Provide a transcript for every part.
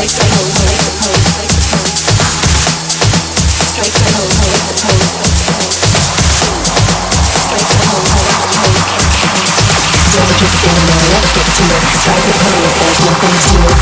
Strike the pose, there's nothing to. Look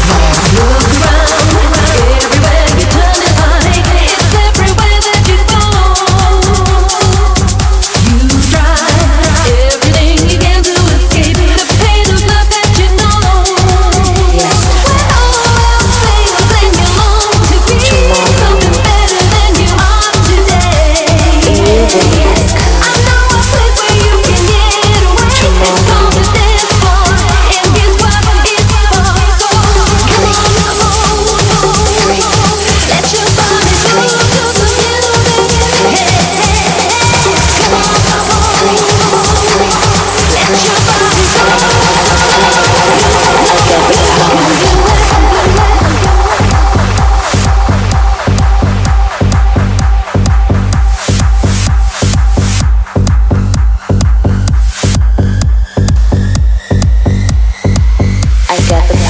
got the